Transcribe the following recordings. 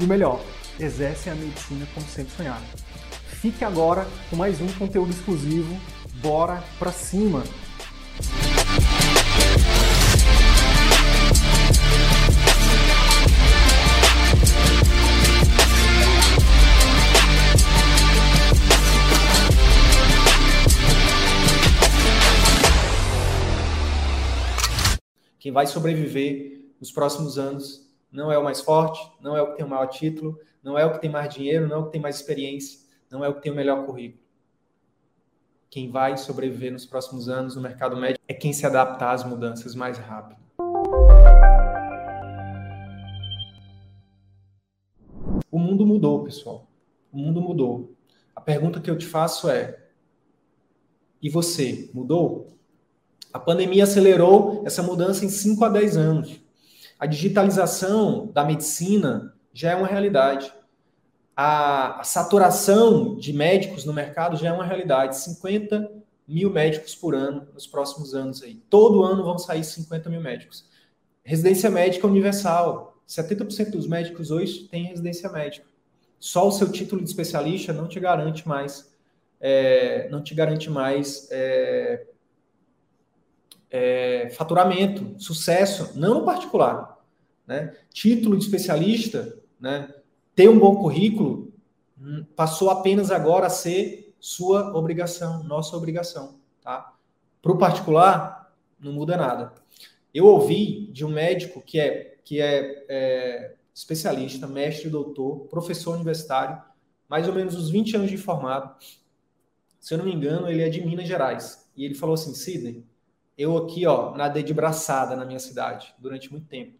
e o melhor, exercem a medicina como sempre sonharam. Fique agora com mais um conteúdo exclusivo. Bora pra cima! Quem vai sobreviver nos próximos anos não é o mais forte, não é o que tem o maior título, não é o que tem mais dinheiro, não é o que tem mais experiência, não é o que tem o melhor currículo. Quem vai sobreviver nos próximos anos no mercado médico é quem se adaptar às mudanças mais rápido. O mundo mudou, pessoal. O mundo mudou. A pergunta que eu te faço é: e você mudou? A pandemia acelerou essa mudança em 5 a 10 anos. A digitalização da medicina já é uma realidade. A, saturação de médicos no mercado já é uma realidade. 50 mil médicos por ano nos próximos anos aí. Todo ano vão sair 50 mil médicos. Residência médica universal. 70% dos médicos hoje têm residência médica. Só o seu título de especialista não te garante mais, é, não te garante mais é, é, faturamento, sucesso, não no particular. Né? Título de especialista, né? ter um bom currículo, hum, passou apenas agora a ser sua obrigação, nossa obrigação. Tá? Para o particular, não muda nada. Eu ouvi de um médico que é, que é, é especialista, mestre, doutor, professor universitário, mais ou menos uns 20 anos de formado. Se eu não me engano, ele é de Minas Gerais. E ele falou assim: Sidney, eu aqui, ó, nadei de braçada na minha cidade durante muito tempo,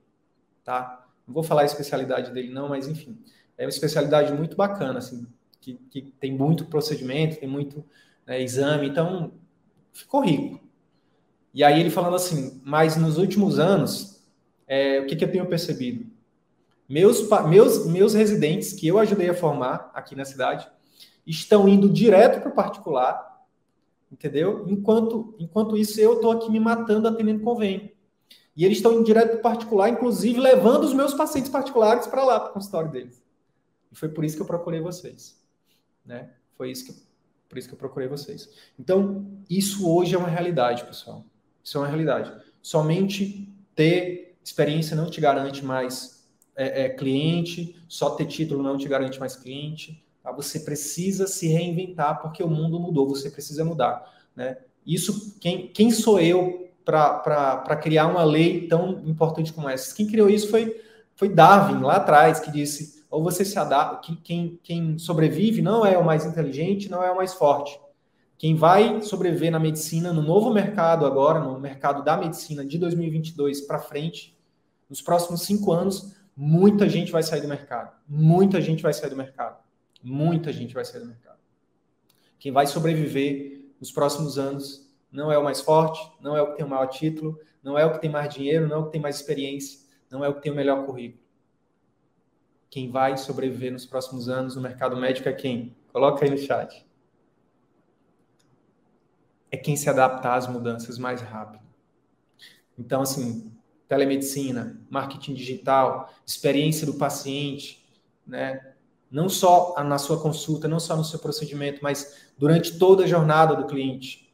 tá? Não vou falar a especialidade dele não, mas enfim, é uma especialidade muito bacana, assim, que, que tem muito procedimento, tem muito né, exame, então ficou rico. E aí ele falando assim, mas nos últimos anos, é, o que, que eu tenho percebido? Meus, meus, meus residentes que eu ajudei a formar aqui na cidade estão indo direto para o particular entendeu? Enquanto, enquanto isso, eu estou aqui me matando atendendo convênio. E eles estão em direto particular, inclusive levando os meus pacientes particulares para lá, para o consultório deles. E foi por isso que eu procurei vocês. Né? Foi isso que, por isso que eu procurei vocês. Então, isso hoje é uma realidade, pessoal. Isso é uma realidade. Somente ter experiência não te garante mais é, é, cliente, só ter título não te garante mais cliente. Tá? Você precisa se reinventar porque o mundo mudou, você precisa mudar. Né? Isso, quem, quem sou eu para criar uma lei tão importante como essa? Quem criou isso foi, foi Darwin, lá atrás, que disse: ou você se adapta, quem, quem sobrevive não é o mais inteligente, não é o mais forte. Quem vai sobreviver na medicina, no novo mercado agora, no mercado da medicina de 2022 para frente, nos próximos cinco anos, muita gente vai sair do mercado. Muita gente vai sair do mercado. Muita gente vai sair do mercado. Quem vai sobreviver nos próximos anos não é o mais forte, não é o que tem o maior título, não é o que tem mais dinheiro, não é o que tem mais experiência, não é o que tem o melhor currículo. Quem vai sobreviver nos próximos anos no mercado médico é quem? Coloca aí no chat. É quem se adaptar às mudanças mais rápido. Então, assim, telemedicina, marketing digital, experiência do paciente, né? Não só na sua consulta, não só no seu procedimento, mas durante toda a jornada do cliente.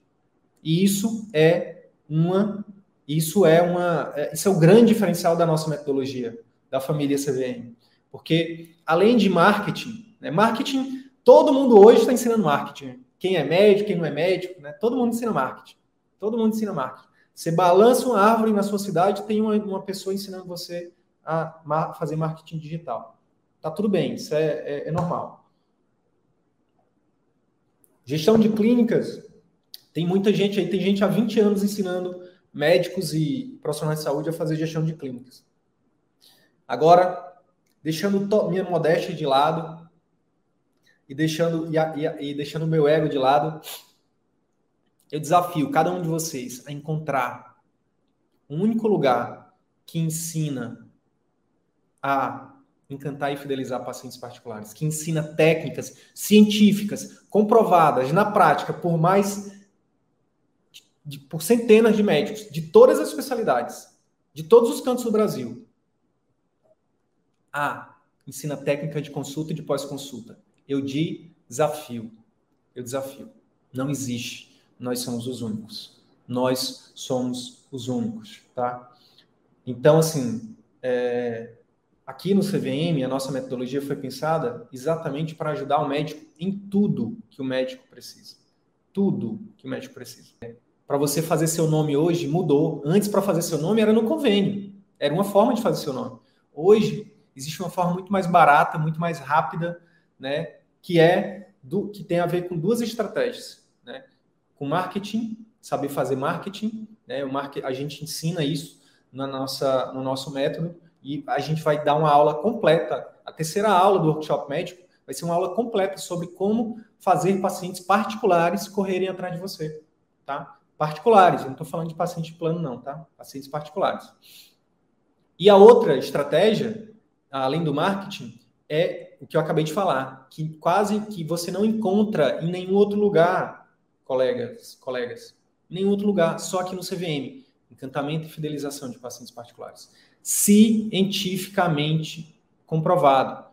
E isso é uma, isso é uma, é, isso é o grande diferencial da nossa metodologia da família CVM, porque além de marketing, né, marketing, todo mundo hoje está ensinando marketing. Quem é médico, quem não é médico, né, todo mundo ensina marketing. Todo mundo ensina marketing. Você balança uma árvore na sua cidade, tem uma, uma pessoa ensinando você a fazer marketing digital. Tá tudo bem, isso é, é, é normal. Gestão de clínicas, tem muita gente aí, tem gente há 20 anos ensinando médicos e profissionais de saúde a fazer gestão de clínicas. Agora, deixando minha modéstia de lado e deixando e, e, e deixando meu ego de lado, eu desafio cada um de vocês a encontrar um único lugar que ensina a encantar e fidelizar pacientes particulares, que ensina técnicas científicas comprovadas na prática por mais de, por centenas de médicos de todas as especialidades, de todos os cantos do Brasil. A ensina técnica de consulta e de pós-consulta. Eu desafio. Eu desafio. Não existe. Nós somos os únicos. Nós somos os únicos, tá? Então, assim, é, aqui no CVM, a nossa metodologia foi pensada exatamente para ajudar o médico em tudo que o médico precisa. Tudo que o médico precisa. Para você fazer seu nome hoje, mudou. Antes, para fazer seu nome, era no convênio. Era uma forma de fazer seu nome. Hoje, existe uma forma muito mais barata, muito mais rápida, né? Que é do que tem a ver com duas estratégias, né? Com marketing, saber fazer marketing, né? O market, a gente ensina isso na nossa, no nosso método e a gente vai dar uma aula completa. A terceira aula do workshop médico vai ser uma aula completa sobre como fazer pacientes particulares correrem atrás de você, tá? Particulares, eu não estou falando de paciente plano, não, tá? Pacientes particulares. E a outra estratégia, além do marketing, é o que eu acabei de falar, que quase que você não encontra em nenhum outro lugar, colegas, colegas, em nenhum outro lugar, só aqui no CVM, encantamento e fidelização de pacientes particulares cientificamente comprovado,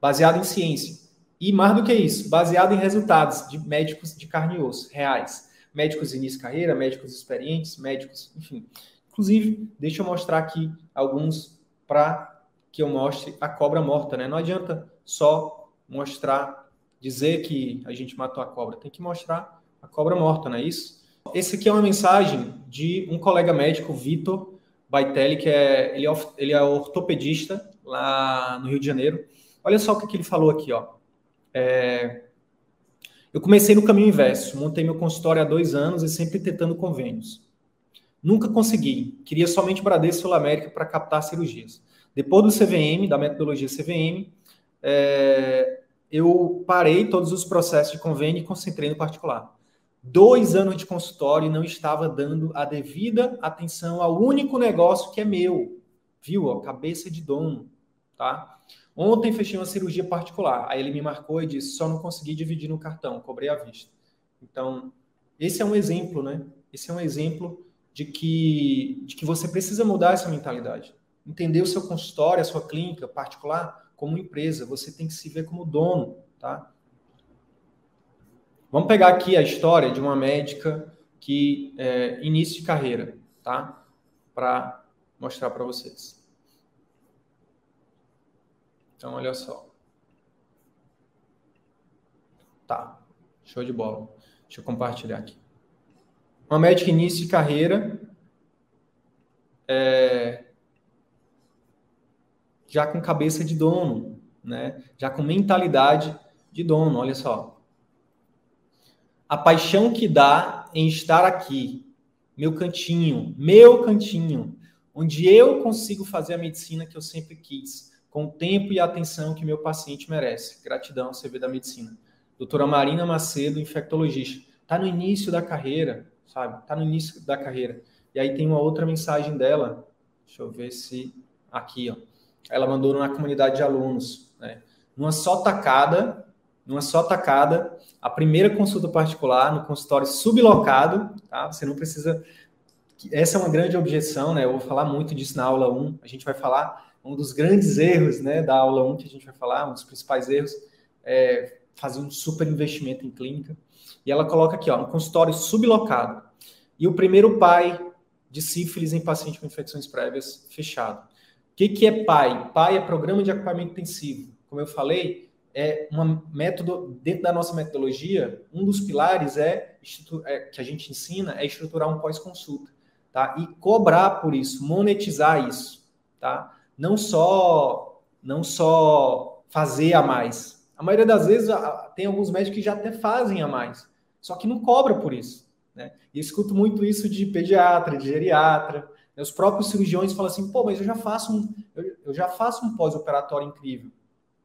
baseado em ciência. E mais do que isso, baseado em resultados de médicos de carne e osso, reais. Médicos de início de carreira, médicos experientes, médicos, enfim. Inclusive, deixa eu mostrar aqui alguns para que eu mostre a cobra morta, né? Não adianta só mostrar, dizer que a gente matou a cobra, tem que mostrar a cobra morta, não é isso? Esse aqui é uma mensagem de um colega médico, Vitor, Baitelli, que é ele, é ele é ortopedista lá no Rio de Janeiro. Olha só o que, que ele falou aqui, ó. É, eu comecei no caminho inverso, montei meu consultório há dois anos e sempre tentando convênios. Nunca consegui, queria somente Bradesco Sul América para captar cirurgias. Depois do CVM, da metodologia CVM, é, eu parei todos os processos de convênio e concentrei no particular dois anos de consultório e não estava dando a devida atenção ao único negócio que é meu. Viu? Ó, cabeça de dono, tá? Ontem fechei uma cirurgia particular. Aí ele me marcou e disse: só não consegui dividir no cartão, cobrei à vista. Então, esse é um exemplo, né? Esse é um exemplo de que, de que você precisa mudar essa mentalidade. Entender o seu consultório, a sua clínica particular como empresa. Você tem que se ver como dono, tá? Vamos pegar aqui a história de uma médica que é, início de carreira, tá? Para mostrar para vocês. Então, olha só. Tá, show de bola. Deixa eu compartilhar aqui. Uma médica início de carreira, é, já com cabeça de dono, né? Já com mentalidade de dono. Olha só a paixão que dá em estar aqui, meu cantinho, meu cantinho, onde eu consigo fazer a medicina que eu sempre quis, com o tempo e a atenção que meu paciente merece. Gratidão, CV da medicina. Doutora Marina Macedo, infectologista. Está no início da carreira, sabe? Está no início da carreira. E aí tem uma outra mensagem dela. Deixa eu ver se. Aqui, ó. Ela mandou na comunidade de alunos. Né? Numa só tacada, numa só tacada, a primeira consulta particular no consultório sublocado, tá? Você não precisa. Essa é uma grande objeção, né? Eu vou falar muito disso na aula 1. A gente vai falar um dos grandes erros, né, da aula 1 que a gente vai falar, um dos principais erros é fazer um super investimento em clínica. E ela coloca aqui, ó, no consultório sublocado. E o primeiro pai de sífilis em paciente com infecções prévias fechado. O que, que é PAI? PAI é Programa de Acompanhamento Intensivo. Como eu falei, é uma método dentro da nossa metodologia, um dos pilares é, é que a gente ensina é estruturar um pós-consulta, tá? E cobrar por isso, monetizar isso, tá? Não só não só fazer a mais. A maioria das vezes tem alguns médicos que já até fazem a mais, só que não cobra por isso, né? E eu escuto muito isso de pediatra, de geriatra, né? os próprios cirurgiões falam assim, pô, mas eu já faço um, eu, eu já faço um pós-operatório incrível.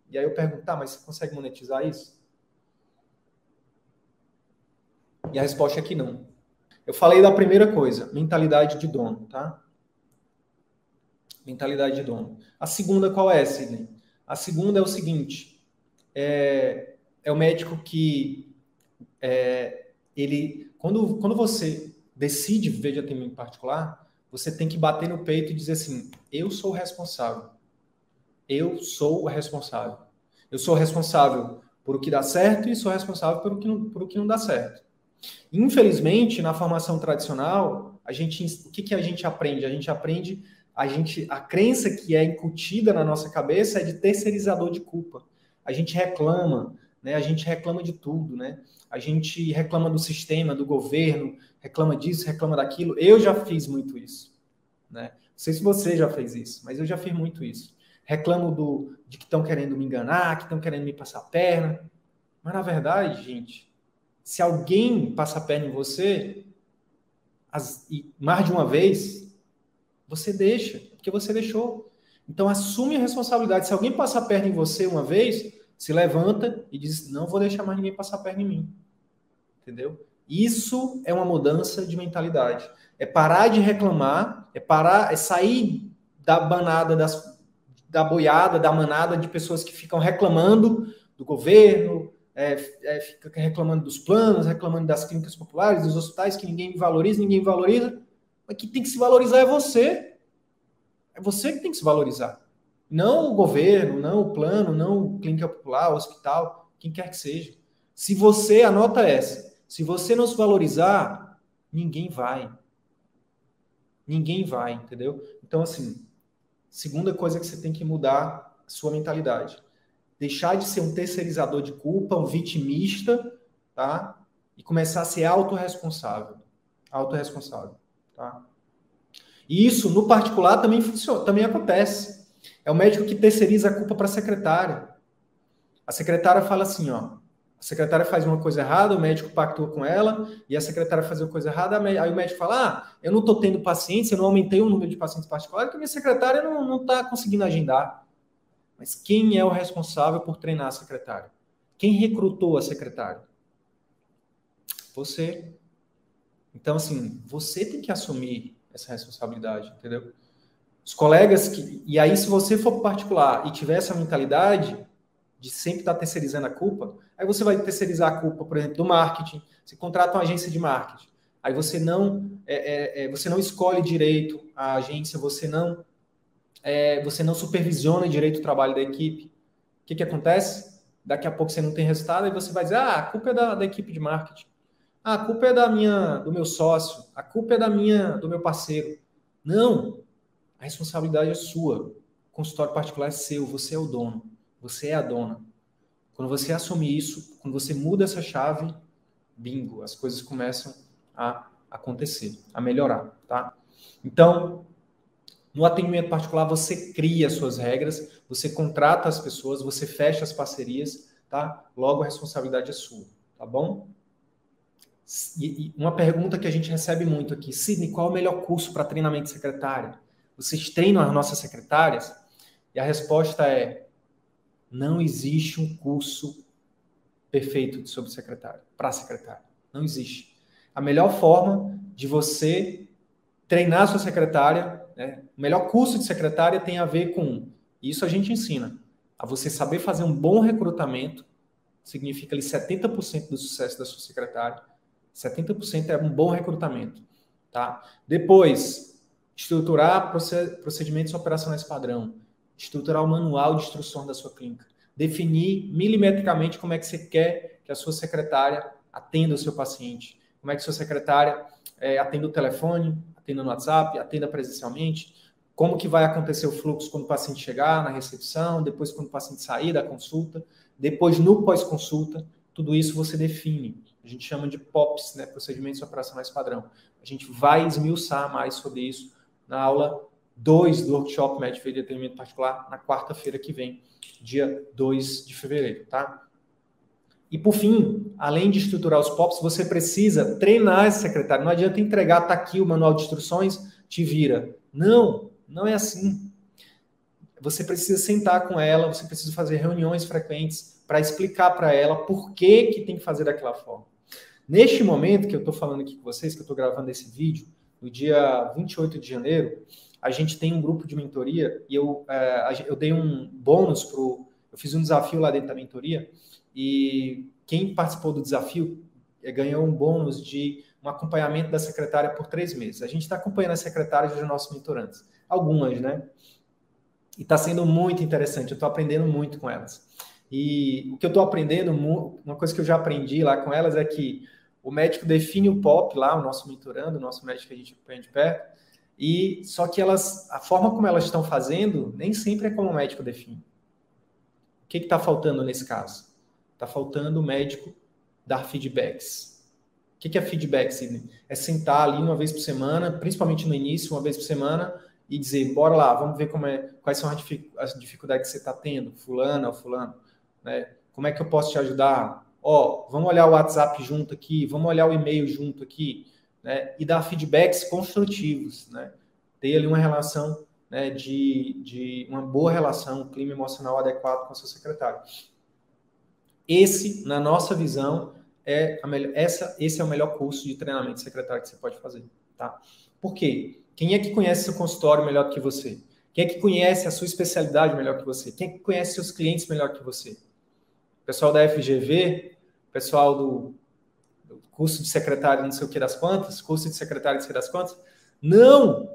E aí eu pergunto, tá, mas você consegue monetizar isso? E a resposta é que não. Eu falei da primeira coisa, mentalidade de dono, tá? Mentalidade de dono. A segunda qual é, Sidney? A segunda é o seguinte: é, é o médico que é, ele, quando, quando você decide viver de atendimento particular, você tem que bater no peito e dizer assim: eu sou o responsável. Eu sou o responsável. Eu sou responsável por o que dá certo e sou responsável por o que não, por o que não dá certo. Infelizmente, na formação tradicional, a gente, o que, que a gente aprende? A gente aprende a gente a crença que é incutida na nossa cabeça é de terceirizador de culpa. A gente reclama, né? A gente reclama de tudo, né? A gente reclama do sistema, do governo, reclama disso, reclama daquilo. Eu já fiz muito isso, né? Não sei se você já fez isso, mas eu já fiz muito isso. Reclamo do de que estão querendo me enganar, que estão querendo me passar a perna. Mas na verdade, gente, se alguém passa a perna em você, as, mais de uma vez, você deixa, porque você deixou. Então assume a responsabilidade. Se alguém passar a perna em você uma vez, se levanta e diz: Não vou deixar mais ninguém passar a perna em mim. Entendeu? Isso é uma mudança de mentalidade. É parar de reclamar, é parar, é sair da banada das, da boiada, da manada de pessoas que ficam reclamando do governo, é, é, fica reclamando dos planos, reclamando das clínicas populares, dos hospitais que ninguém valoriza, ninguém valoriza. Mas que tem que se valorizar é você. É você que tem que se valorizar. Não o governo, não o plano, não clínica popular, hospital, quem quer que seja. Se você, anota essa, se você não se valorizar, ninguém vai. Ninguém vai, entendeu? Então, assim, segunda coisa que você tem que mudar sua mentalidade. Deixar de ser um terceirizador de culpa, um vitimista, tá? E começar a ser autorresponsável. Autorresponsável. Tá? E isso, no particular, também funciona, também acontece. É o médico que terceiriza a culpa para a secretária. A secretária fala assim, ó, a secretária faz uma coisa errada, o médico pactua com ela, e a secretária faz uma coisa errada, aí o médico fala, ah, eu não estou tendo pacientes, eu não aumentei o número de pacientes particulares, porque minha secretária não está conseguindo agendar. Mas quem é o responsável por treinar a secretária? Quem recrutou a secretária? Você. Então, assim, você tem que assumir essa responsabilidade, entendeu? Os colegas que. E aí, se você for particular e tiver essa mentalidade de sempre estar terceirizando a culpa, aí você vai terceirizar a culpa, por exemplo, do marketing. Você contrata uma agência de marketing. Aí você não, é, é, é você não escolhe direito a agência, você não, é, você não supervisiona direito o trabalho da equipe. O que, que acontece? Daqui a pouco você não tem resultado e você vai dizer, ah, a culpa é da, da equipe de marketing. Ah, a culpa é da minha, do meu sócio, a culpa é da minha, do meu parceiro. Não, a responsabilidade é sua. O consultório particular é seu, você é o dono, você é a dona. Quando você assume isso, quando você muda essa chave, bingo, as coisas começam a acontecer, a melhorar, tá? Então, no atendimento particular, você cria suas regras, você contrata as pessoas, você fecha as parcerias, tá? Logo a responsabilidade é sua, tá bom? E, uma pergunta que a gente recebe muito aqui, Sidney, qual é o melhor curso para treinamento de secretária? Vocês treinam as nossas secretárias? E a resposta é: não existe um curso perfeito sobre secretário, para secretário. Não existe. A melhor forma de você treinar a sua secretária, né, o melhor curso de secretária tem a ver com isso a gente ensina a você saber fazer um bom recrutamento, significa ali 70% do sucesso da sua secretária 70% é um bom recrutamento. Tá? Depois, estruturar procedimentos operacionais padrão, estruturar o manual de instrução da sua clínica, definir milimetricamente como é que você quer que a sua secretária atenda o seu paciente, como é que a sua secretária é, atenda o telefone, atenda no WhatsApp, atenda presencialmente, como que vai acontecer o fluxo quando o paciente chegar na recepção, depois quando o paciente sair da consulta, depois no pós-consulta, tudo isso você define. A gente chama de POPs, né, procedimentos operacionais padrão. A gente vai esmiuçar mais sobre isso na aula 2 do workshop Médico de Atendimento Particular, na quarta-feira que vem, dia 2 de fevereiro, tá? E por fim, além de estruturar os POPs, você precisa treinar esse secretário. Não adianta entregar, tá aqui o manual de instruções, te vira. Não, não é assim. você precisa sentar com ela, você precisa fazer reuniões frequentes para explicar para ela por que, que tem que fazer daquela forma. Neste momento que eu estou falando aqui com vocês, que eu estou gravando esse vídeo, no dia 28 de janeiro, a gente tem um grupo de mentoria e eu, é, eu dei um bônus para Eu fiz um desafio lá dentro da mentoria e quem participou do desafio é, ganhou um bônus de um acompanhamento da secretária por três meses. A gente está acompanhando as secretárias dos nossos mentorantes. Algumas, né? E está sendo muito interessante. Eu estou aprendendo muito com elas. E o que eu estou aprendendo, uma coisa que eu já aprendi lá com elas é que o médico define o POP lá, o nosso mentorando, o nosso médico que a gente acompanha de perto, e só que elas, a forma como elas estão fazendo, nem sempre é como o médico define. O que está faltando nesse caso? Está faltando o médico dar feedbacks. O que, que é feedback, Sidney? É sentar ali uma vez por semana, principalmente no início, uma vez por semana, e dizer, bora lá, vamos ver como é, quais são as dificuldades que você está tendo, fulano ou fulano, né? Como é que eu posso te ajudar? Ó, vamos olhar o WhatsApp junto aqui, vamos olhar o e-mail junto aqui né, e dar feedbacks construtivos, né, ter ali uma relação né, de, de uma boa relação, um clima emocional adequado com o seu secretário. Esse, na nossa visão, é a melhor, essa, esse é o melhor curso de treinamento secretário que você pode fazer. Tá? Por quê? Quem é que conhece seu consultório melhor que você? Quem é que conhece a sua especialidade melhor que você? Quem é que conhece seus clientes melhor que você? Pessoal da FGV, pessoal do curso de secretário não sei o que das quantas, curso de secretário não sei das quantas. Não!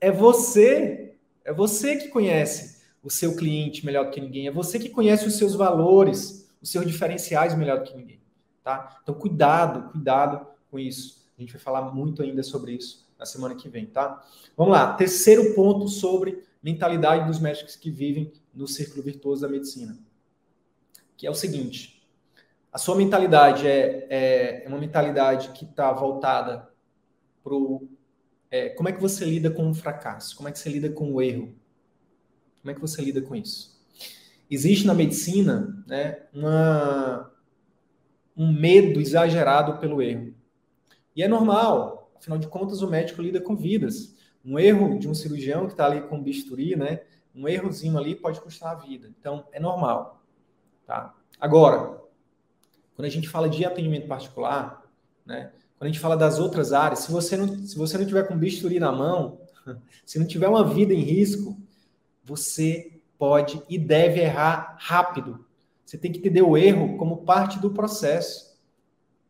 É você. É você que conhece o seu cliente melhor do que ninguém. É você que conhece os seus valores, os seus diferenciais melhor do que ninguém. Tá? Então, cuidado, cuidado com isso. A gente vai falar muito ainda sobre isso na semana que vem, tá? Vamos lá. Terceiro ponto sobre mentalidade dos médicos que vivem no círculo virtuoso da medicina. Que é o seguinte: a sua mentalidade é, é, é uma mentalidade que está voltada para. É, como é que você lida com o fracasso? Como é que você lida com o erro? Como é que você lida com isso? Existe na medicina né, uma, um medo exagerado pelo erro. E é normal, afinal de contas, o médico lida com vidas. Um erro de um cirurgião que está ali com bisturi, né? Um errozinho ali pode custar a vida. Então, é normal. Tá? Agora, quando a gente fala de atendimento particular, né? Quando a gente fala das outras áreas, se você não, se você não tiver com bisturi na mão, se não tiver uma vida em risco, você pode e deve errar rápido. Você tem que entender o erro como parte do processo.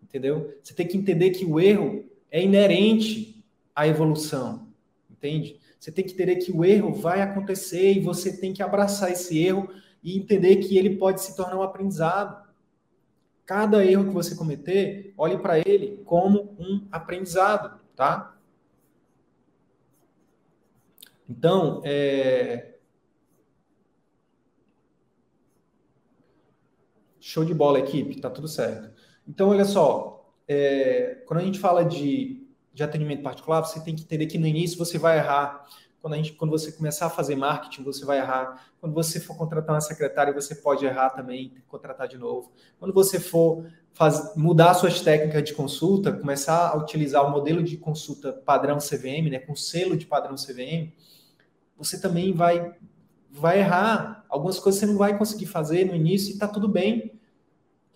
Entendeu? Você tem que entender que o erro é inerente à evolução. Entende? Você tem que entender que o erro vai acontecer e você tem que abraçar esse erro e entender que ele pode se tornar um aprendizado. Cada erro que você cometer, olhe para ele como um aprendizado, tá? Então, é... show de bola, equipe, tá tudo certo. Então, olha só, é... quando a gente fala de, de atendimento particular, você tem que entender que no início você vai errar quando, a gente, quando você começar a fazer marketing, você vai errar. Quando você for contratar uma secretária, você pode errar também, contratar de novo. Quando você for faz, mudar suas técnicas de consulta, começar a utilizar o modelo de consulta padrão CVM, né, com selo de padrão CVM, você também vai, vai errar. Algumas coisas você não vai conseguir fazer no início e está tudo bem.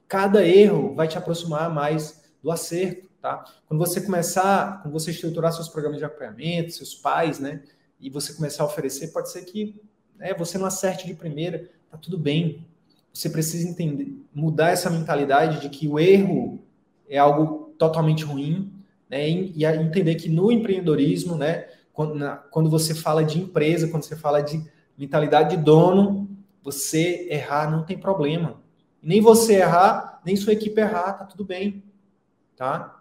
Cada erro vai te aproximar mais do acerto. Tá? Quando você começar, quando você estruturar seus programas de acompanhamento, seus pais, né, e você começar a oferecer, pode ser que né, você não acerte de primeira, tá tudo bem. Você precisa entender, mudar essa mentalidade de que o erro é algo totalmente ruim, né, e entender que no empreendedorismo, né, quando, na, quando você fala de empresa, quando você fala de mentalidade de dono, você errar não tem problema. Nem você errar, nem sua equipe errar, tá tudo bem, tá?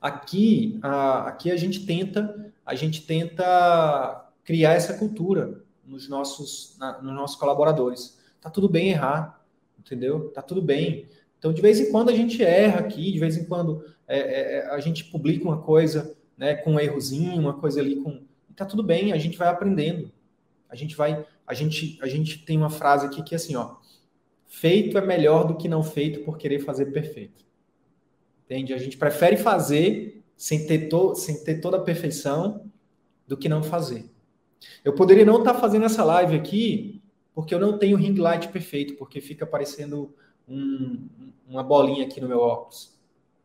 Aqui, a, aqui a gente tenta a gente tenta criar essa cultura nos nossos, na, nos nossos colaboradores. Tá tudo bem errar, entendeu? Tá tudo bem. Então, de vez em quando a gente erra aqui, de vez em quando é, é, é a gente publica uma coisa né, com um errozinho, uma coisa ali com. Tá tudo bem, a gente vai aprendendo. A gente vai. A gente, a gente tem uma frase aqui que é assim, ó. Feito é melhor do que não feito por querer fazer perfeito. Entende? A gente prefere fazer sem ter, to, sem ter toda a perfeição do que não fazer. Eu poderia não estar tá fazendo essa live aqui porque eu não tenho ring light perfeito, porque fica aparecendo um, uma bolinha aqui no meu óculos.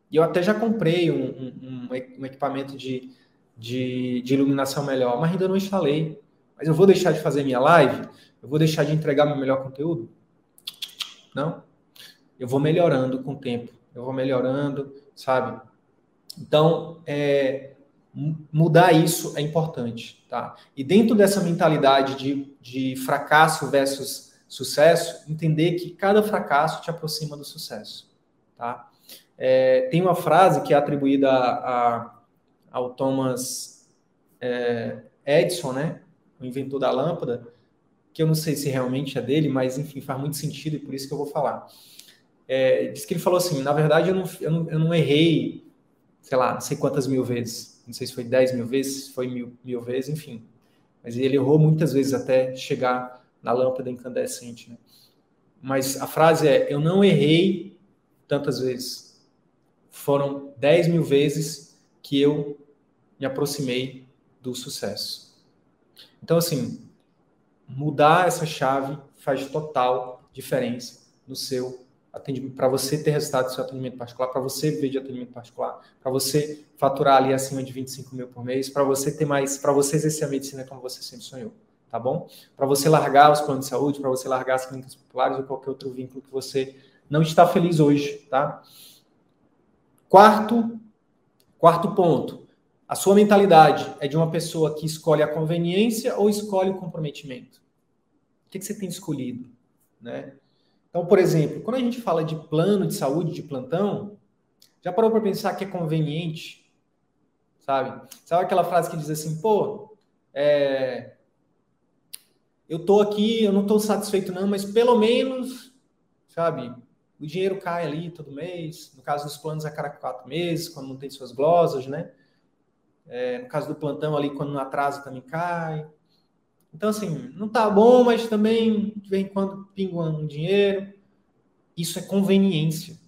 E eu até já comprei um, um, um equipamento de, de, de, iluminação melhor, mas ainda não instalei. Mas eu vou deixar de fazer minha live? Eu vou deixar de entregar meu melhor conteúdo? Não. Eu vou melhorando com o tempo. Eu vou melhorando, sabe? Então, é, mudar isso é importante, tá? E dentro dessa mentalidade de, de fracasso versus sucesso, entender que cada fracasso te aproxima do sucesso, tá? É, tem uma frase que é atribuída a, a, ao Thomas é, Edison, né? O inventor da lâmpada, que eu não sei se realmente é dele, mas enfim, faz muito sentido e por isso que eu vou falar. É, diz que ele falou assim: na verdade, eu não, eu não, eu não errei, sei lá, não sei quantas mil vezes não sei se foi 10 mil vezes, foi mil, mil vezes, enfim. Mas ele errou muitas vezes até chegar na lâmpada incandescente. Né? Mas a frase é: Eu não errei tantas vezes. Foram 10 mil vezes que eu me aproximei do sucesso. Então, assim, mudar essa chave faz total diferença no seu para você ter resultado do seu atendimento particular, para você viver de atendimento particular, para você faturar ali acima de 25 mil por mês, para você ter mais, para você exercer a medicina como você sempre sonhou, tá bom? Para você largar os planos de saúde, para você largar as clínicas populares ou qualquer outro vínculo que você não está feliz hoje, tá? Quarto, quarto ponto. A sua mentalidade é de uma pessoa que escolhe a conveniência ou escolhe o comprometimento? O que, que você tem escolhido, né? Então, por exemplo, quando a gente fala de plano de saúde de plantão, já parou para pensar que é conveniente? Sabe? Sabe aquela frase que diz assim, pô, é, eu tô aqui, eu não estou satisfeito não, mas pelo menos, sabe, o dinheiro cai ali todo mês. No caso dos planos, a cada quatro meses, quando não tem suas glosas, né? É, no caso do plantão ali, quando não atrasa, também cai. Então, assim, não tá bom, mas também de vez em quando pinga um dinheiro. Isso é conveniência.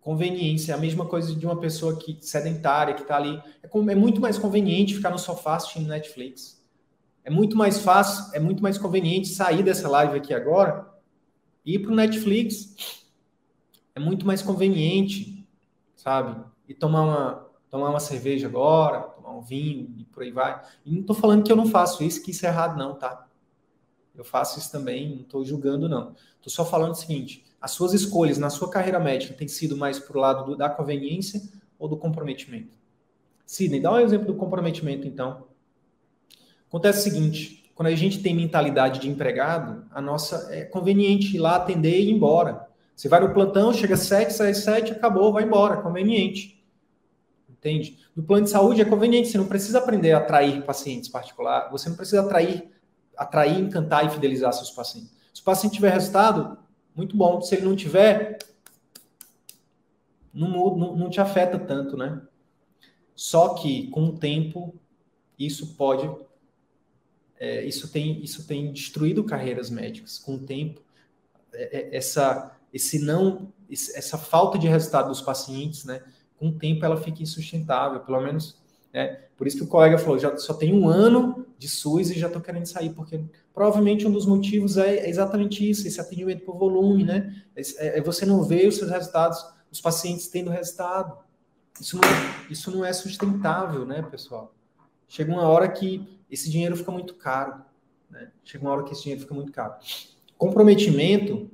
Conveniência é a mesma coisa de uma pessoa que sedentária, que está ali. É, é, muito mais conveniente ficar no sofá assistindo Netflix. É muito mais fácil, é muito mais conveniente sair dessa live aqui agora e ir para o Netflix. É muito mais conveniente, sabe? E tomar uma, tomar uma cerveja agora, um vinho e por aí vai. E não estou falando que eu não faço isso, que isso é errado, não, tá? Eu faço isso também, não estou julgando, não. Estou só falando o seguinte: as suas escolhas na sua carreira médica têm sido mais para o lado do, da conveniência ou do comprometimento? Sidney, dá um exemplo do comprometimento, então. Acontece o seguinte: quando a gente tem mentalidade de empregado, a nossa é conveniente ir lá atender e ir embora. Você vai no plantão, chega às 7, sai às 7, acabou, vai embora, conveniente entende? No plano de saúde é conveniente, você não precisa aprender a atrair pacientes particulares, você não precisa atrair, atrair, encantar e fidelizar seus pacientes. Se o paciente tiver resultado, muito bom. Se ele não tiver, não, não, não te afeta tanto, né? Só que com o tempo isso pode, é, isso tem, isso tem destruído carreiras médicas. Com o tempo, é, é, essa, esse não, essa falta de resultado dos pacientes, né? Com o tempo ela fica insustentável, pelo menos. Né? Por isso que o colega falou, já só tem um ano de SUS e já estou querendo sair, porque provavelmente um dos motivos é, é, exatamente isso, esse atendimento por volume, né? É, é, você não vê os seus resultados, os pacientes tendo resultado. Isso não, é, isso não é sustentável, né, pessoal? Chega uma hora que esse dinheiro fica muito caro. Né? Chega uma hora que esse dinheiro fica muito caro. Comprometimento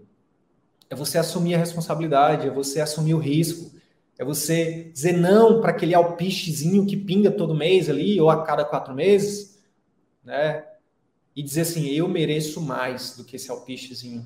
é você assumir a responsabilidade, é você assumir o risco, é você dizer não para aquele alpichezinho que pinga todo mês ali, ou a cada quatro meses, né? E dizer assim, eu mereço mais do que esse alpichezinho.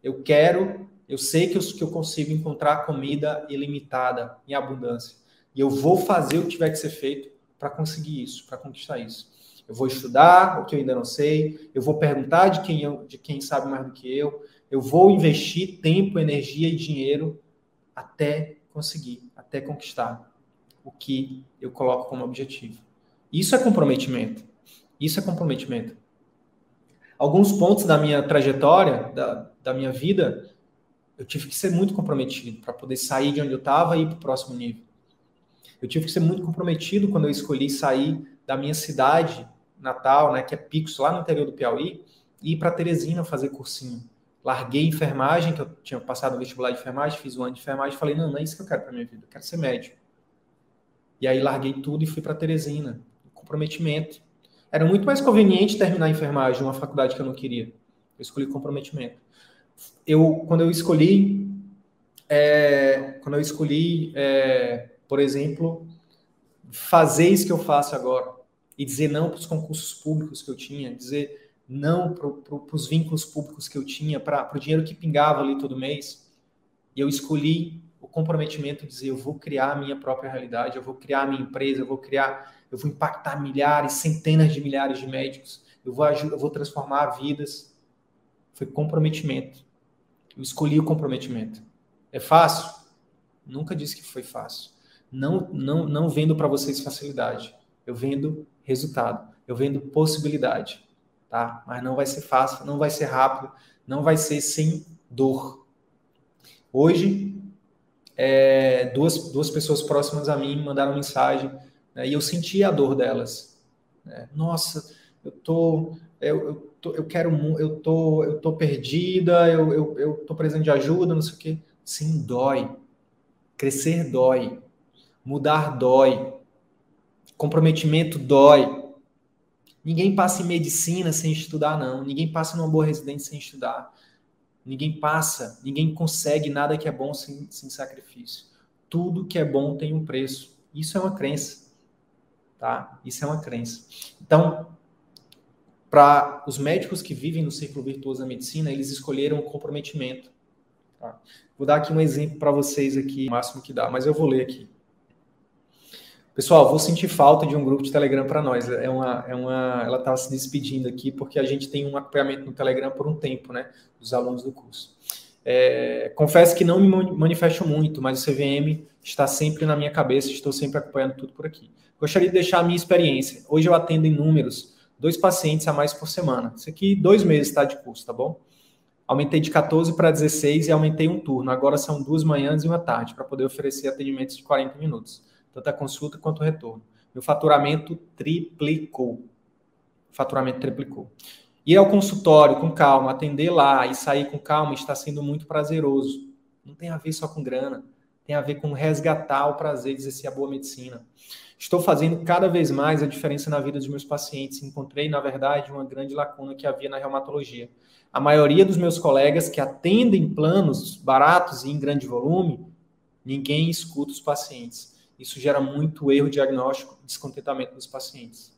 Eu quero, eu sei que eu, que eu consigo encontrar comida ilimitada, em abundância. E eu vou fazer o que tiver que ser feito para conseguir isso, para conquistar isso. Eu vou estudar o que eu ainda não sei, eu vou perguntar de quem, eu, de quem sabe mais do que eu, eu vou investir tempo, energia e dinheiro até conseguir, até conquistar o que eu coloco como objetivo. Isso é comprometimento. Isso é comprometimento. Alguns pontos da minha trajetória, da, da minha vida, eu tive que ser muito comprometido para poder sair de onde eu estava e ir para o próximo nível. Eu tive que ser muito comprometido quando eu escolhi sair da minha cidade natal, né, que é Picos, lá no interior do Piauí, e ir para Teresina fazer cursinho. Larguei enfermagem, que eu tinha passado no vestibular de enfermagem, fiz um ano de enfermagem, falei, não, não é isso que eu quero para minha vida, eu quero ser médico. E aí larguei tudo e fui para Teresina. Comprometimento. Era muito mais conveniente terminar a enfermagem, uma faculdade que eu não queria. Eu escolhi comprometimento. Eu, quando eu escolhi, é, quando eu escolhi, é, por exemplo, fazer isso que eu faço agora e dizer não para os concursos públicos que eu tinha, dizer não para pro, os vínculos públicos que eu tinha, para o dinheiro que pingava ali todo mês. E eu escolhi o comprometimento de dizer eu vou criar a minha própria realidade, eu vou criar a minha empresa, eu vou criar, eu vou impactar milhares, centenas de milhares de médicos, eu vou eu vou transformar vidas. Foi comprometimento. Eu escolhi o comprometimento. É fácil? Nunca disse que foi fácil. Não, não, não vendo para vocês facilidade. Eu vendo resultado. Eu vendo possibilidade. Tá? Mas não vai ser fácil, não vai ser rápido, não vai ser sem dor. Hoje, é, duas, duas pessoas próximas a mim mandaram mensagem né, e eu senti a dor delas. Né? Nossa, eu tô, eu, eu, tô, eu quero, eu tô, eu tô perdida, eu, eu, eu tô precisando de ajuda, não sei o quê. Sim, dói. Crescer dói. Mudar dói. Comprometimento dói. Ninguém passa em medicina sem estudar, não. Ninguém passa numa boa residência sem estudar. Ninguém passa, ninguém consegue nada que é bom sem, sem sacrifício. Tudo que é bom tem um preço. Isso é uma crença. Tá? Isso é uma crença. Então, para os médicos que vivem no círculo virtuoso da medicina, eles escolheram o comprometimento. Tá? Vou dar aqui um exemplo para vocês aqui, o máximo que dá, mas eu vou ler aqui. Pessoal, vou sentir falta de um grupo de Telegram para nós. É uma, é uma, ela estava se despedindo aqui porque a gente tem um acompanhamento no Telegram por um tempo, né, dos alunos do curso. É, confesso que não me manifesto muito, mas o CVM está sempre na minha cabeça, estou sempre acompanhando tudo por aqui. Gostaria de deixar a minha experiência. Hoje eu atendo em números dois pacientes a mais por semana. Isso aqui, dois meses está de curso, tá bom? Aumentei de 14 para 16 e aumentei um turno. Agora são duas manhãs e uma tarde para poder oferecer atendimentos de 40 minutos tanto a consulta quanto o retorno. Meu faturamento triplicou. faturamento triplicou. Ir ao consultório com calma, atender lá e sair com calma está sendo muito prazeroso. Não tem a ver só com grana, tem a ver com resgatar o prazer de exercer a boa medicina. Estou fazendo cada vez mais a diferença na vida dos meus pacientes. Encontrei, na verdade, uma grande lacuna que havia na reumatologia. A maioria dos meus colegas que atendem planos baratos e em grande volume, ninguém escuta os pacientes. Isso gera muito erro diagnóstico, descontentamento dos pacientes.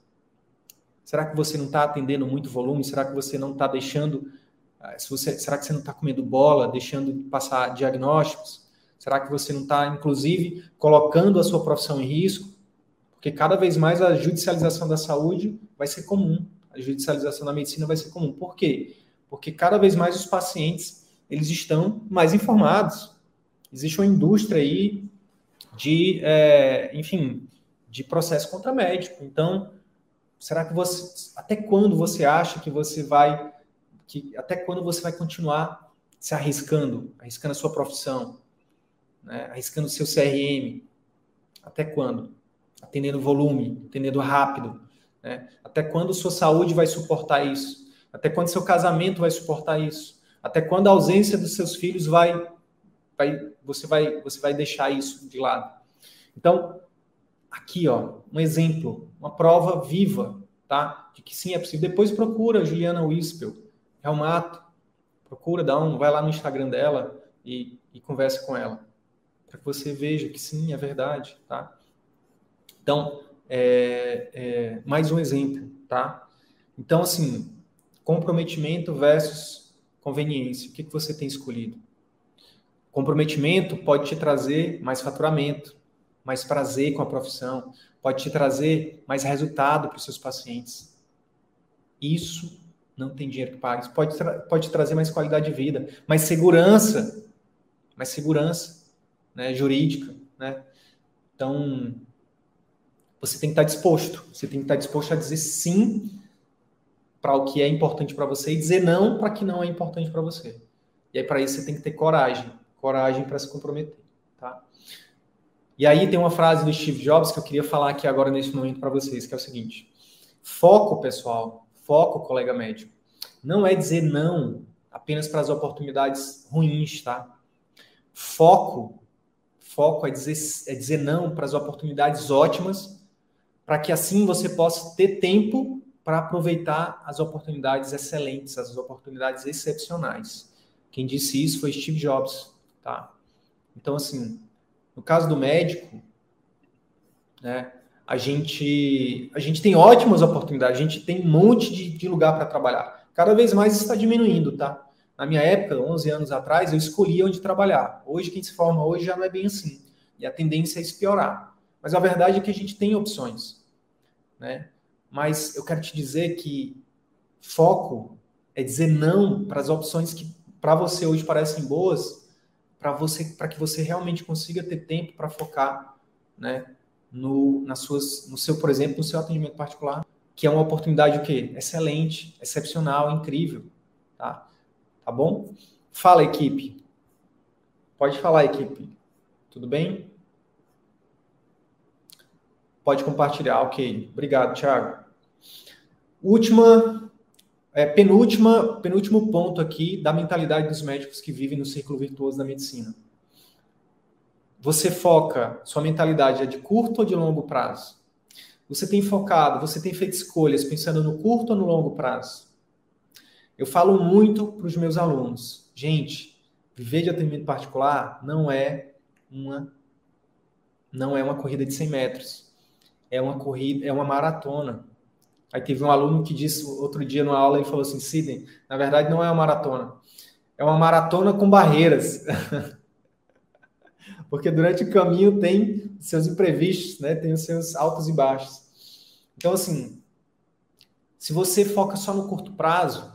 Será que você não está atendendo muito volume? Será que você não está deixando. Ah, se você, será que você não está comendo bola, deixando de passar diagnósticos? Será que você não está, inclusive, colocando a sua profissão em risco? Porque cada vez mais a judicialização da saúde vai ser comum. A judicialização da medicina vai ser comum. Por quê? Porque cada vez mais os pacientes eles estão mais informados. Existe uma indústria aí de, é, enfim, de processo contra médico. Então, será que você, até quando você acha que você vai, que até quando você vai continuar se arriscando, arriscando a sua profissão, né, arriscando o seu CRM? Até quando? Atendendo volume, atendendo rápido, né? Até quando sua saúde vai suportar isso? Até quando seu casamento vai suportar isso? Até quando a ausência dos seus filhos vai vai, você, vai, você vai deixar isso de lado. Então, aqui, ó, um exemplo, uma prova viva, tá? De que sim, é possível. Depois procura Juliana Wispel, Helmato, procura, dá um, vai lá no Instagram dela e, e converse com ela, para que você veja que sim, é verdade, tá? Então, é, é, mais um exemplo, tá? Então, assim, comprometimento versus conveniência. O que, que você tem escolhido? Comprometimento pode te trazer mais faturamento, mais prazer com a profissão, pode te trazer mais resultado para os seus pacientes. Isso não tem dinheiro que pague. Pode, tra pode trazer mais qualidade de vida, mais segurança, mais segurança né, jurídica. Né? Então, você tem que estar disposto. Você tem que estar disposto a dizer sim para o que é importante para você e dizer não para o que não é importante para você. E aí, para isso, você tem que ter coragem coragem para se comprometer, tá? E aí tem uma frase do Steve Jobs que eu queria falar aqui agora nesse momento para vocês, que é o seguinte: Foco, pessoal, foco, colega médico. Não é dizer não apenas para as oportunidades ruins, tá? Foco, foco é dizer, é dizer não para as oportunidades ótimas, para que assim você possa ter tempo para aproveitar as oportunidades excelentes, as oportunidades excepcionais. Quem disse isso foi Steve Jobs, tá? Então, assim, no caso do médico, né, a gente, a gente tem ótimas oportunidades, a gente tem um monte de, de lugar para trabalhar. Cada vez mais está diminuindo, tá? Na minha época, 11 anos atrás, eu escolhia onde trabalhar. Hoje, quem se forma hoje já não é bem assim. E a tendência é piorar. Mas a verdade é que a gente tem opções. Né? Mas eu quero te dizer que foco é dizer não para as opções que para você hoje parecem boas, para você para que você realmente consiga ter tempo para focar, né, no nas suas no seu, por exemplo, no seu atendimento particular, que é uma oportunidade o quê? Excelente, excepcional, incrível, tá? Tá bom? Fala, equipe. Pode falar, equipe. Tudo bem? Pode compartilhar, ok. Obrigado, Thiago. Última, é, penúltima, penúltimo ponto aqui da mentalidade dos médicos que vivem no círculo virtuoso da medicina. Você foca, sua mentalidade é de curto ou de longo prazo? Você tem focado, você tem feito escolhas pensando no curto ou no longo prazo? Eu falo muito para os meus alunos, gente, viver de atendimento particular não é uma não é uma corrida de 100 metros. É uma corrida, é uma maratona. Aí teve um aluno que disse outro dia numa aula e falou assim: Sidney, na verdade não é uma maratona. É uma maratona com barreiras. Porque durante o caminho tem seus imprevistos, né? Tem os seus altos e baixos. Então, assim, se você foca só no curto prazo,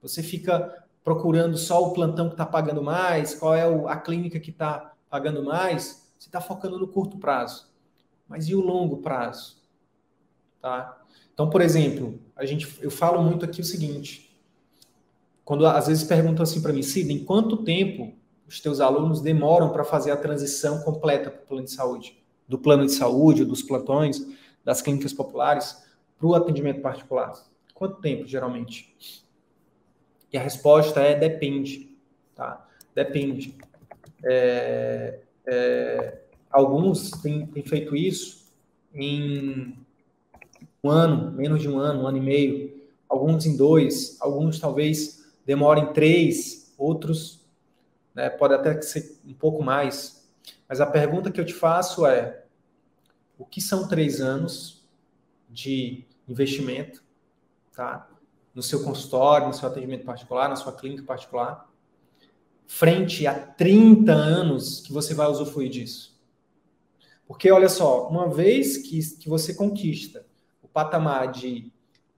você fica procurando só o plantão que está pagando mais, qual é a clínica que está pagando mais, você está focando no curto prazo. Mas e o longo prazo? Tá? Então, por exemplo, a gente, eu falo muito aqui o seguinte: quando às vezes perguntam assim para mim, Cida, em quanto tempo os teus alunos demoram para fazer a transição completa para o plano de saúde? Do plano de saúde, dos plantões, das clínicas populares, para o atendimento particular? Quanto tempo, geralmente? E a resposta é depende, tá? Depende. É, é, alguns têm, têm, feito isso em um ano, menos de um ano, um ano e meio. Alguns em dois, alguns talvez demorem três, outros né, pode até ser um pouco mais. Mas a pergunta que eu te faço é: o que são três anos de investimento, tá? no seu consultório, no seu atendimento particular, na sua clínica particular, frente a 30 anos que você vai usufruir disso. Porque, olha só, uma vez que, que você conquista patamar de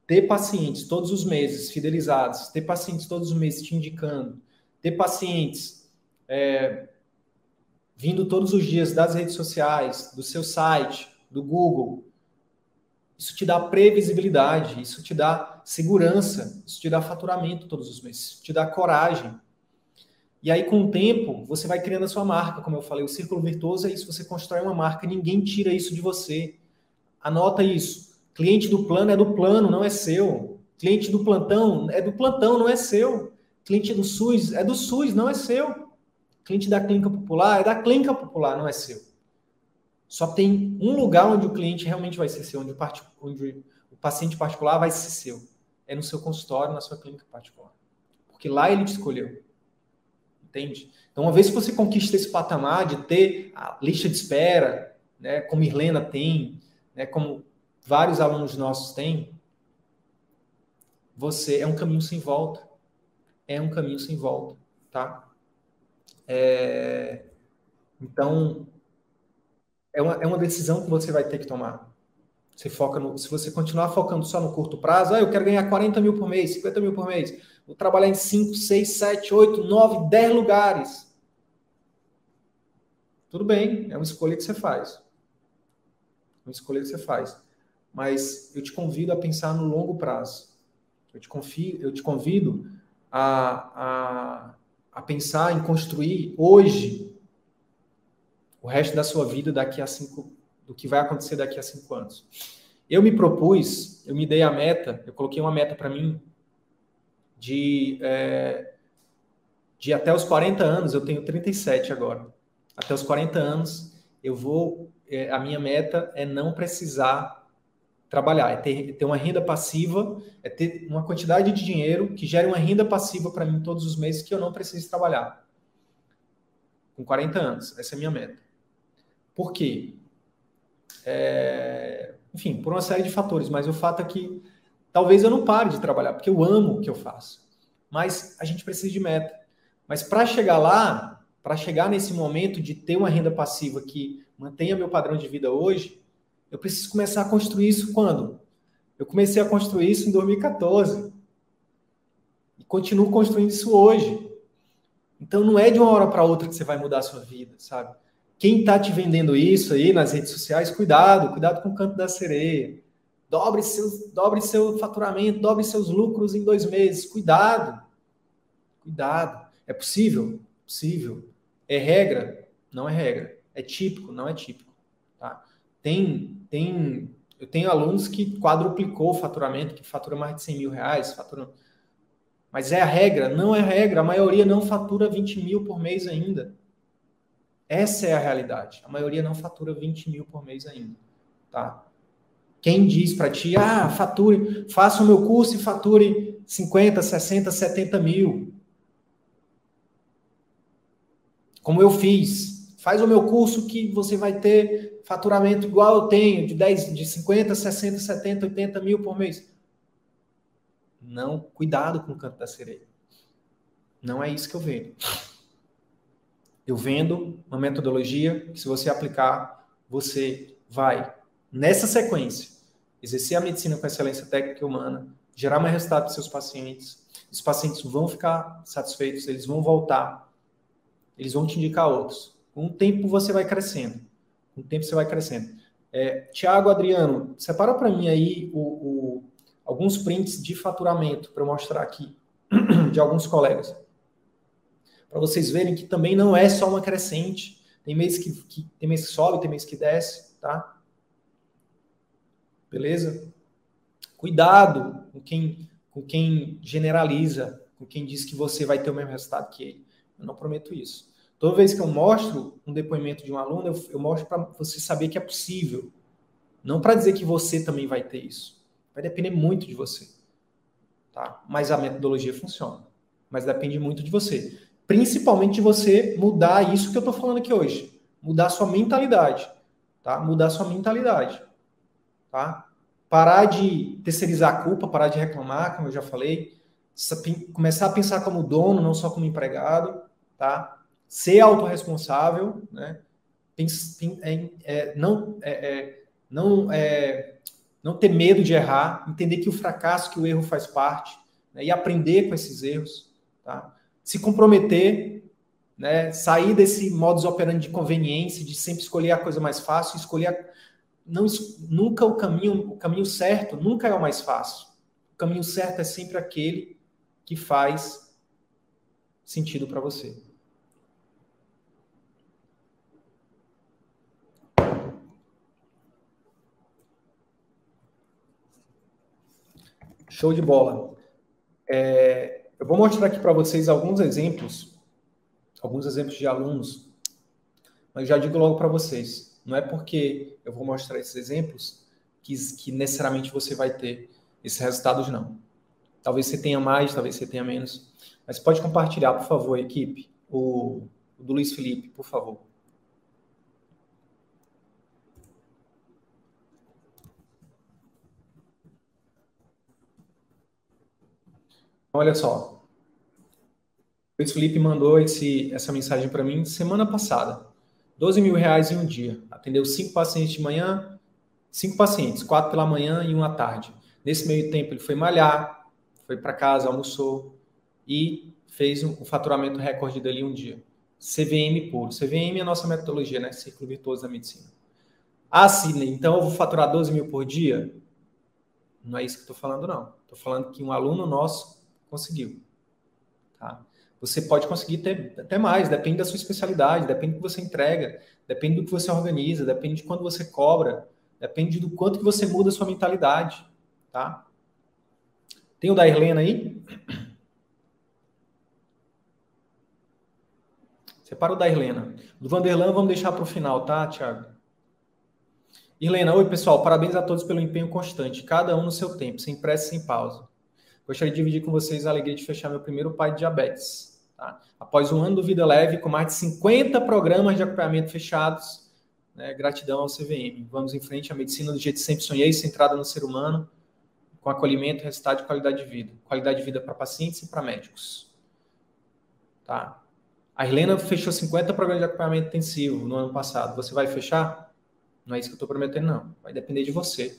ter pacientes todos os meses fidelizados, ter pacientes todos os meses te indicando, ter pacientes é, vindo todos os dias das redes sociais, do seu site, do Google, isso te dá previsibilidade, isso te dá segurança, isso te dá faturamento todos os meses, te dá coragem. E aí, com o tempo, você vai criando a sua marca. Como eu falei, o círculo virtuoso é isso: você constrói uma marca, ninguém tira isso de você. Anota isso. Cliente do plano é do plano, não é seu. Cliente do plantão é do plantão, não é seu. Cliente do SUS é do SUS, não é seu. Cliente da clínica popular é da clínica popular, não é seu. Só tem um lugar onde o cliente realmente vai ser seu, onde o, onde o paciente particular vai ser seu. É no seu consultório, na sua clínica particular. Porque lá ele te escolheu. Entende? Então, uma vez que você conquista esse patamar de ter a lista de espera, né, como Irlena tem, né, como vários alunos nossos têm, você é um caminho sem volta. É um caminho sem volta, tá? É... Então, é uma, é uma decisão que você vai ter que tomar. Você foca no, se você continuar focando só no curto prazo, ah, eu quero ganhar 40 mil por mês, 50 mil por mês, vou trabalhar em 5, 6, 7, 8, 9, 10 lugares. Tudo bem, é uma escolha que você faz. Uma escolha que você faz. Mas eu te convido a pensar no longo prazo. Eu te, confio, eu te convido a, a, a pensar em construir hoje o resto da sua vida daqui a cinco, do que vai acontecer daqui a cinco anos. Eu me propus, eu me dei a meta, eu coloquei uma meta para mim de, é, de até os 40 anos, eu tenho 37 agora. Até os 40 anos, eu vou. É, a minha meta é não precisar trabalhar, é ter, ter uma renda passiva, é ter uma quantidade de dinheiro que gere uma renda passiva para mim todos os meses que eu não preciso trabalhar. Com 40 anos, essa é a minha meta. Por quê? É, enfim, por uma série de fatores, mas o fato é que talvez eu não pare de trabalhar, porque eu amo o que eu faço. Mas a gente precisa de meta. Mas para chegar lá, para chegar nesse momento de ter uma renda passiva que mantenha meu padrão de vida hoje, eu preciso começar a construir isso quando? Eu comecei a construir isso em 2014. E continuo construindo isso hoje. Então não é de uma hora para outra que você vai mudar a sua vida, sabe? Quem está te vendendo isso aí nas redes sociais, cuidado, cuidado com o canto da sereia. Dobre, seus, dobre seu faturamento, dobre seus lucros em dois meses. Cuidado. Cuidado. É possível? Possível. É regra? Não é regra. É típico? Não é típico. Tem, tem, eu tenho alunos que quadruplicou o faturamento, que fatura mais de 100 mil reais, fatura... mas é a regra? Não é a regra. A maioria não fatura 20 mil por mês ainda. Essa é a realidade. A maioria não fatura 20 mil por mês ainda. Tá? Quem diz para ti, ah, fature, faça o meu curso e fature 50, 60, 70 mil. Como eu fiz. Faz o meu curso que você vai ter faturamento igual eu tenho, de 10, de 50, 60, 70, 80 mil por mês. Não, cuidado com o canto da sereia. Não é isso que eu vejo. Eu vendo uma metodologia que, se você aplicar, você vai, nessa sequência, exercer a medicina com excelência técnica e humana, gerar mais resultado para seus pacientes. Os pacientes vão ficar satisfeitos, eles vão voltar, eles vão te indicar outros. Com o tempo você vai crescendo. Com o tempo você vai crescendo. É, Tiago, Adriano, separa para mim aí o, o, alguns prints de faturamento para mostrar aqui de alguns colegas para vocês verem que também não é só uma crescente. Tem mês que, que, tem mês que sobe, tem mês que desce, tá? Beleza? Cuidado com quem, com quem generaliza, com quem diz que você vai ter o mesmo resultado que ele. Eu não prometo isso. Toda vez que eu mostro um depoimento de um aluno, eu, eu mostro para você saber que é possível. Não para dizer que você também vai ter isso. Vai depender muito de você. Tá? Mas a metodologia funciona. Mas depende muito de você principalmente de você mudar isso que eu estou falando aqui hoje. Mudar sua mentalidade. Tá? Mudar sua mentalidade. Tá? Parar de terceirizar a culpa, parar de reclamar, como eu já falei. Começar a pensar como dono, não só como empregado. Tá? Ser autorresponsável. Né? É, é, não, é, é, não, é, não ter medo de errar. Entender que o fracasso, que o erro faz parte. Né? E aprender com esses erros. Tá? se comprometer, né, sair desse modus operandi de conveniência, de sempre escolher a coisa mais fácil, escolher a, não nunca o caminho, o caminho certo nunca é o mais fácil. O caminho certo é sempre aquele que faz sentido para você. Show de bola. É, eu vou mostrar aqui para vocês alguns exemplos, alguns exemplos de alunos, mas já digo logo para vocês, não é porque eu vou mostrar esses exemplos que, que necessariamente você vai ter esses resultados, não. Talvez você tenha mais, talvez você tenha menos, mas pode compartilhar, por favor, equipe, o, o do Luiz Felipe, por favor. Olha só. O Luiz Felipe mandou esse, essa mensagem para mim semana passada. 12 mil reais em um dia. Atendeu cinco pacientes de manhã, cinco pacientes, quatro pela manhã e um à tarde. Nesse meio tempo, ele foi malhar, foi para casa, almoçou e fez um, um faturamento recorde dele em um dia. CVM puro. CVM é a nossa metodologia, né? Círculo Virtuoso da Medicina. Ah, Sidney, então eu vou faturar 12 mil por dia? Não é isso que estou falando, não. Estou falando que um aluno nosso conseguiu. Tá? Você pode conseguir ter até mais, depende da sua especialidade, depende do que você entrega, depende do que você organiza, depende de quando você cobra. Depende do quanto que você muda a sua mentalidade, tá? Tem o da Helena aí? Separa o da Helena. Do Vanderlan vamos deixar para o final, tá, Thiago? Helena, oi pessoal, parabéns a todos pelo empenho constante, cada um no seu tempo, sem pressa, sem pausa. Gostaria de dividir com vocês a alegria de fechar meu primeiro pai de diabetes. Tá? Após um ano do Vida Leve, com mais de 50 programas de acompanhamento fechados, né, gratidão ao CVM. Vamos em frente à medicina do jeito que sempre sonhei, centrada no ser humano, com acolhimento, resultado de qualidade de vida. Qualidade de vida para pacientes e para médicos. Tá? A Helena fechou 50 programas de acompanhamento intensivo no ano passado. Você vai fechar? Não é isso que eu estou prometendo, não. Vai depender de você.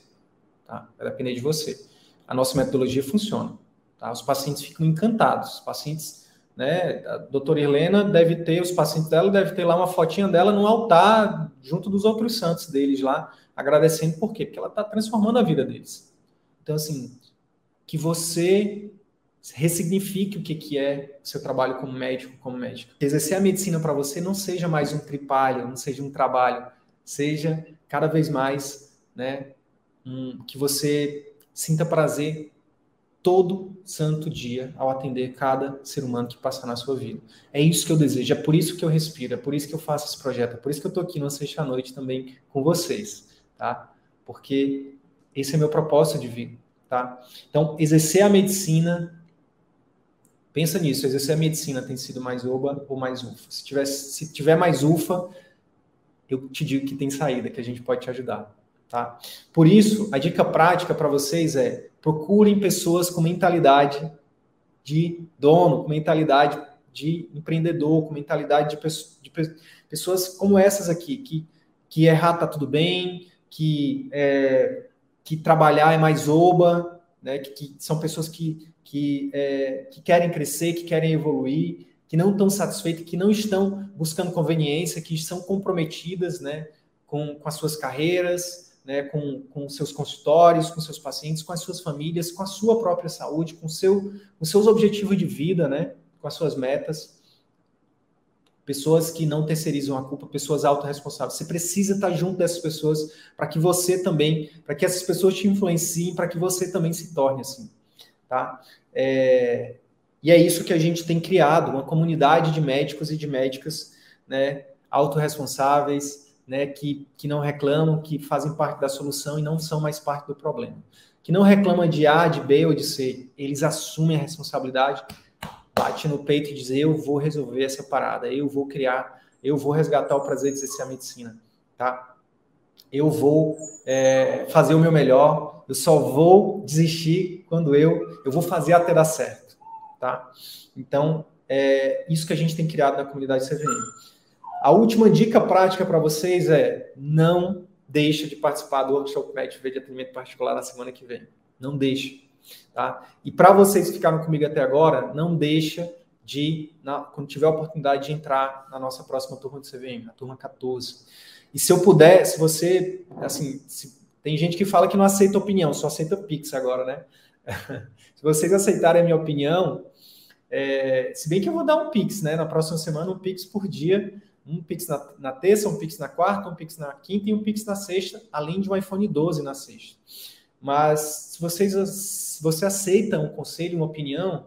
Tá? Vai depender de você. A nossa metodologia funciona. Tá? Os pacientes ficam encantados. Os pacientes né? A doutora Helena deve ter, os pacientes dela deve ter lá uma fotinha dela no altar, junto dos outros santos deles lá, agradecendo por quê? Porque ela está transformando a vida deles. Então, assim, que você ressignifique o que, que é seu trabalho como médico, como médico. Que exercer a medicina para você não seja mais um tripalho, não seja um trabalho, seja cada vez mais, né, um, que você sinta prazer todo santo dia ao atender cada ser humano que passar na sua vida. É isso que eu desejo, é por isso que eu respiro, é por isso que eu faço esse projeto, é por isso que eu estou aqui no Sexta Noite também com vocês, tá? Porque esse é meu propósito de vida, tá? Então, exercer a medicina, pensa nisso, exercer a medicina tem sido mais oba ou mais ufa. Se tiver, se tiver mais ufa, eu te digo que tem saída, que a gente pode te ajudar, tá? Por isso, a dica prática para vocês é Procurem pessoas com mentalidade de dono, com mentalidade de empreendedor, com mentalidade de, de pessoas como essas aqui, que, que errar tá tudo bem, que, é, que trabalhar é mais oba, né? que, que são pessoas que, que, é, que querem crescer, que querem evoluir, que não estão satisfeitas, que não estão buscando conveniência, que são comprometidas né? com, com as suas carreiras, né, com, com seus consultórios, com seus pacientes, com as suas famílias, com a sua própria saúde, com seu, os seus objetivos de vida, né, com as suas metas. Pessoas que não terceirizam a culpa, pessoas autorresponsáveis. Você precisa estar junto dessas pessoas para que você também, para que essas pessoas te influenciem, para que você também se torne assim, tá? É, e é isso que a gente tem criado, uma comunidade de médicos e de médicas, né, autorresponsáveis, né, que, que não reclamam, que fazem parte da solução e não são mais parte do problema. Que não reclamam de A, de B ou de C, eles assumem a responsabilidade, bate no peito e diz: Eu vou resolver essa parada, eu vou criar, eu vou resgatar o prazer de exercer a medicina, tá? Eu vou é, fazer o meu melhor, eu só vou desistir quando eu, eu vou fazer até dar certo, tá? Então, é isso que a gente tem criado na comunidade CVM. A última dica prática para vocês é não deixa de participar do workshop Med de atendimento particular na semana que vem. Não deixe. Tá? E para vocês que ficaram comigo até agora, não deixa de, na, quando tiver a oportunidade de entrar na nossa próxima turma do CVM, a turma 14. E se eu puder, se você, assim, se, tem gente que fala que não aceita opinião, só aceita Pix agora, né? se vocês aceitarem a minha opinião, é, se bem que eu vou dar um Pix, né? Na próxima semana, um Pix por dia um Pix na, na, terça, um Pix na quarta, um Pix na quinta e um Pix na sexta, além de um iPhone 12 na sexta. Mas se, vocês, se você aceita um conselho, uma opinião,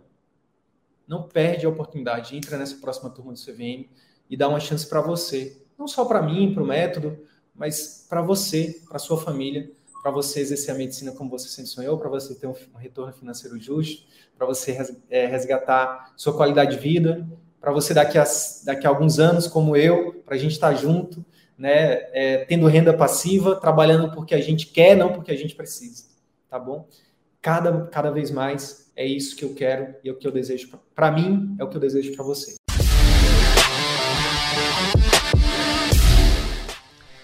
não perde a oportunidade. Entra nessa próxima turma do CVM e dá uma chance para você. Não só para mim, para o método, mas para você, para sua família, para você exercer a medicina como você sempre sonhou, para você ter um retorno financeiro justo, para você é, resgatar sua qualidade de vida para você daqui a, daqui a alguns anos, como eu, para a gente estar tá junto, né, é, tendo renda passiva, trabalhando porque a gente quer, não porque a gente precisa, tá bom? Cada, cada vez mais é isso que eu quero e é o que eu desejo para mim, é o que eu desejo para você.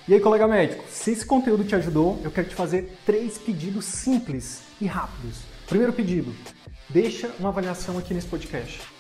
E aí, colega médico, se esse conteúdo te ajudou, eu quero te fazer três pedidos simples e rápidos. Primeiro pedido, deixa uma avaliação aqui nesse podcast.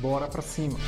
Bora pra cima!